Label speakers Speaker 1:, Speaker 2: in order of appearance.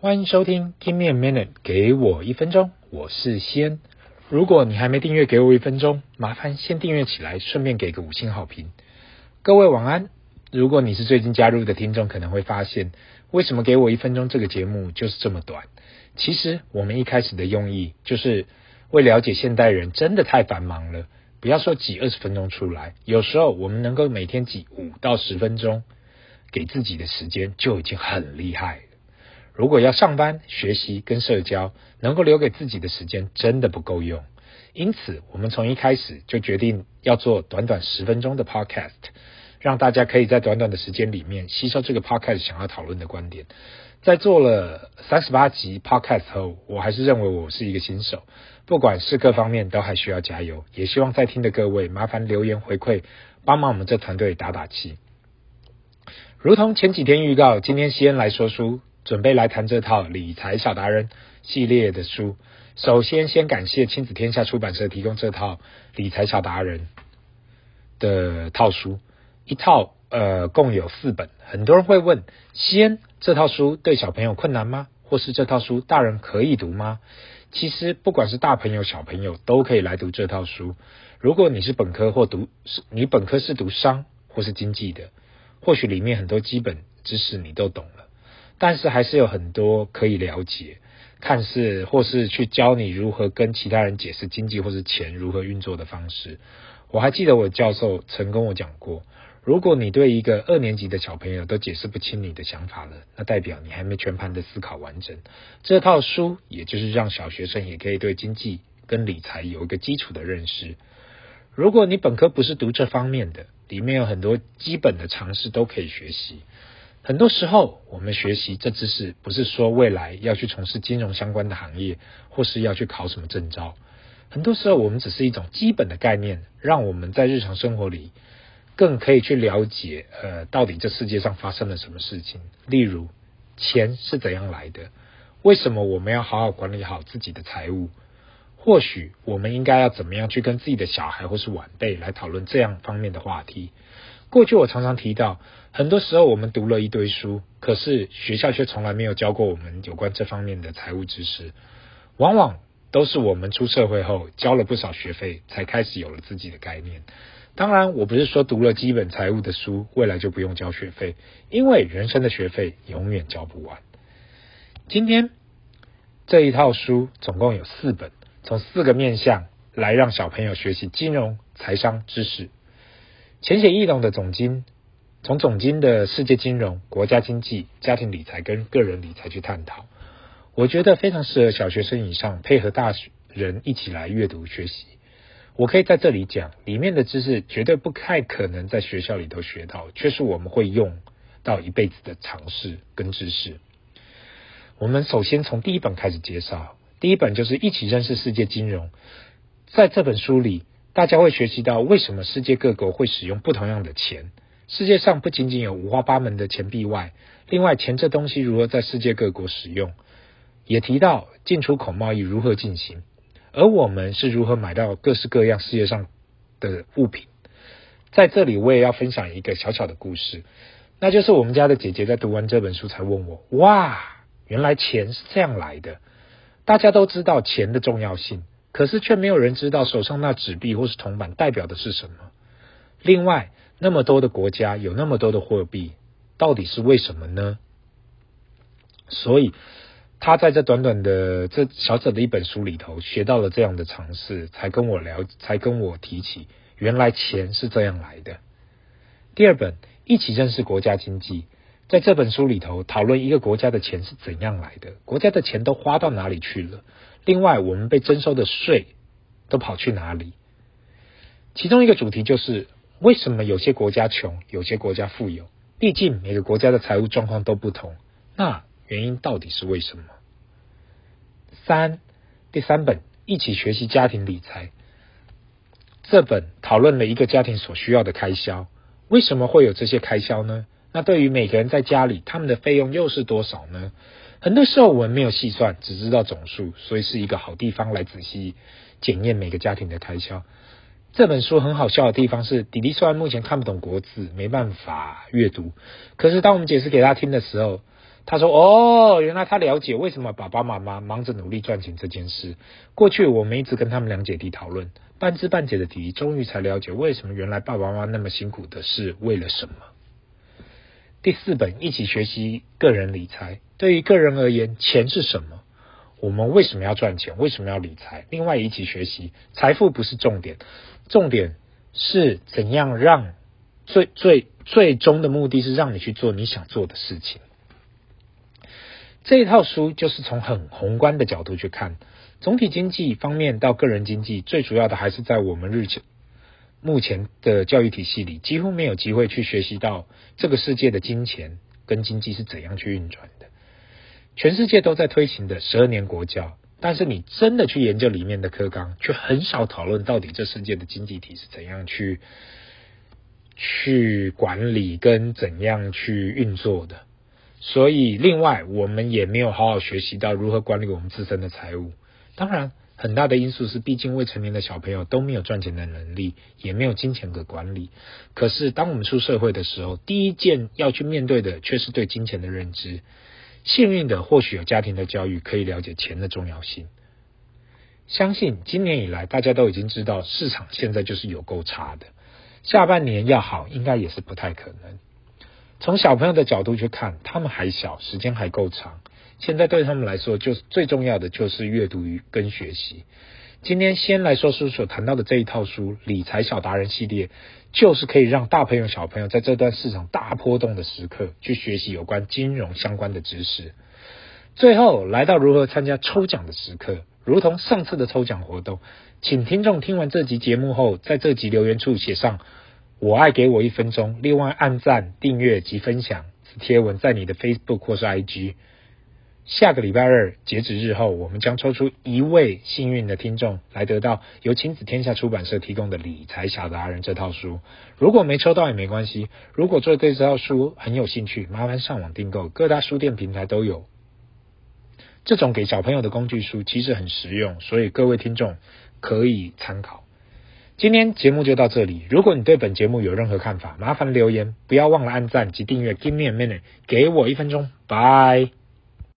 Speaker 1: 欢迎收听 Give me a minute，给我一分钟，我是先。如果你还没订阅，给我一分钟，麻烦先订阅起来，顺便给个五星好评。各位晚安。如果你是最近加入的听众，可能会发现，为什么给我一分钟这个节目就是这么短？其实我们一开始的用意，就是为了解现代人真的太繁忙了，不要说挤二十分钟出来，有时候我们能够每天挤五到十分钟给自己的时间，就已经很厉害。如果要上班、学习跟社交，能够留给自己的时间真的不够用。因此，我们从一开始就决定要做短短十分钟的 podcast，让大家可以在短短的时间里面吸收这个 podcast 想要讨论的观点。在做了三十八集 podcast 后，我还是认为我是一个新手，不管是各方面都还需要加油。也希望在听的各位麻烦留言回馈，帮忙我们这团队打打气。如同前几天预告，今天先来说书。准备来谈这套理财小达人系列的书。首先，先感谢亲子天下出版社提供这套理财小达人的套书，一套呃共有四本。很多人会问：先这套书对小朋友困难吗？或是这套书大人可以读吗？其实不管是大朋友小朋友都可以来读这套书。如果你是本科或读是你本科是读商或是经济的，或许里面很多基本知识你都懂了。但是还是有很多可以了解，看似或是去教你如何跟其他人解释经济或是钱如何运作的方式。我还记得我教授曾跟我讲过，如果你对一个二年级的小朋友都解释不清你的想法了，那代表你还没全盘的思考完整。这套书也就是让小学生也可以对经济跟理财有一个基础的认识。如果你本科不是读这方面的，里面有很多基本的常识都可以学习。很多时候，我们学习这知识，不是说未来要去从事金融相关的行业，或是要去考什么证照。很多时候，我们只是一种基本的概念，让我们在日常生活里更可以去了解，呃，到底这世界上发生了什么事情。例如，钱是怎样来的？为什么我们要好好管理好自己的财务？或许我们应该要怎么样去跟自己的小孩或是晚辈来讨论这样方面的话题？过去我常常提到，很多时候我们读了一堆书，可是学校却从来没有教过我们有关这方面的财务知识。往往都是我们出社会后交了不少学费，才开始有了自己的概念。当然，我不是说读了基本财务的书，未来就不用交学费，因为人生的学费永远交不完。今天这一套书总共有四本，从四个面向来让小朋友学习金融财商知识。浅显易懂的总经，从总经的世界金融、国家经济、家庭理财跟个人理财去探讨，我觉得非常适合小学生以上配合大人一起来阅读学习。我可以在这里讲，里面的知识绝对不太可能在学校里头学到，却是我们会用到一辈子的常识跟知识。我们首先从第一本开始介绍，第一本就是一起认识世界金融，在这本书里。大家会学习到为什么世界各国会使用不同样的钱。世界上不仅仅有五花八门的钱币外，另外钱这东西如何在世界各国使用，也提到进出口贸易如何进行，而我们是如何买到各式各样世界上的物品。在这里，我也要分享一个小小的故事，那就是我们家的姐姐在读完这本书才问我：哇，原来钱是这样来的！大家都知道钱的重要性。可是却没有人知道手上那纸币或是铜板代表的是什么。另外，那么多的国家有那么多的货币，到底是为什么呢？所以，他在这短短的这小小的一本书里头学到了这样的常识，才跟我聊，才跟我提起，原来钱是这样来的。第二本，一起认识国家经济，在这本书里头讨论一个国家的钱是怎样来的，国家的钱都花到哪里去了。另外，我们被征收的税都跑去哪里？其中一个主题就是为什么有些国家穷，有些国家富有？毕竟每个国家的财务状况都不同，那原因到底是为什么？三，第三本一起学习家庭理财，这本讨论了一个家庭所需要的开销，为什么会有这些开销呢？那对于每个人在家里，他们的费用又是多少呢？很多时候我们没有细算，只知道总数，所以是一个好地方来仔细检验每个家庭的开销。这本书很好笑的地方是，弟弟虽然目前看不懂国字，没办法阅读，可是当我们解释给他听的时候，他说：“哦，原来他了解为什么爸爸妈妈忙着努力赚钱这件事。过去我们一直跟他们两姐弟讨论，半知半解的提，终于才了解为什么原来爸爸妈妈那么辛苦的是为了什么。”第四本一起学习个人理财。对于个人而言，钱是什么？我们为什么要赚钱？为什么要理财？另外一起学习，财富不是重点，重点是怎样让最最最终的目的是让你去做你想做的事情。这一套书就是从很宏观的角度去看，总体经济方面到个人经济，最主要的还是在我们日前目前的教育体系里，几乎没有机会去学习到这个世界的金钱跟经济是怎样去运转的。全世界都在推行的十二年国教，但是你真的去研究里面的课纲，却很少讨论到底这世界的经济体是怎样去去管理跟怎样去运作的。所以，另外我们也没有好好学习到如何管理我们自身的财务。当然，很大的因素是，毕竟未成年的小朋友都没有赚钱的能力，也没有金钱的管理。可是，当我们出社会的时候，第一件要去面对的却是对金钱的认知。幸运的或许有家庭的教育，可以了解钱的重要性。相信今年以来，大家都已经知道市场现在就是有够差的，下半年要好，应该也是不太可能。从小朋友的角度去看，他们还小，时间还够长。现在对他们来说，就是最重要的就是阅读与跟学习。今天先来说书所谈到的这一套书《理财小达人》系列，就是可以让大朋友小朋友在这段市场大波动的时刻，去学习有关金融相关的知识。最后来到如何参加抽奖的时刻，如同上次的抽奖活动，请听众听完这集节目后，在这集留言处写上。我爱给我一分钟，另外按赞、订阅及分享此贴文，在你的 Facebook 或是 IG。下个礼拜二截止日后，我们将抽出一位幸运的听众，来得到由亲子天下出版社提供的《理财小达人》这套书。如果没抽到也没关系，如果对这套书很有兴趣，麻烦上网订购，各大书店平台都有。这种给小朋友的工具书其实很实用，所以各位听众可以参考。今天节目就到这里。如果你对本节目有任何看法，麻烦留言，不要忘了按赞及订阅。Give me a minute，给我一分钟，拜。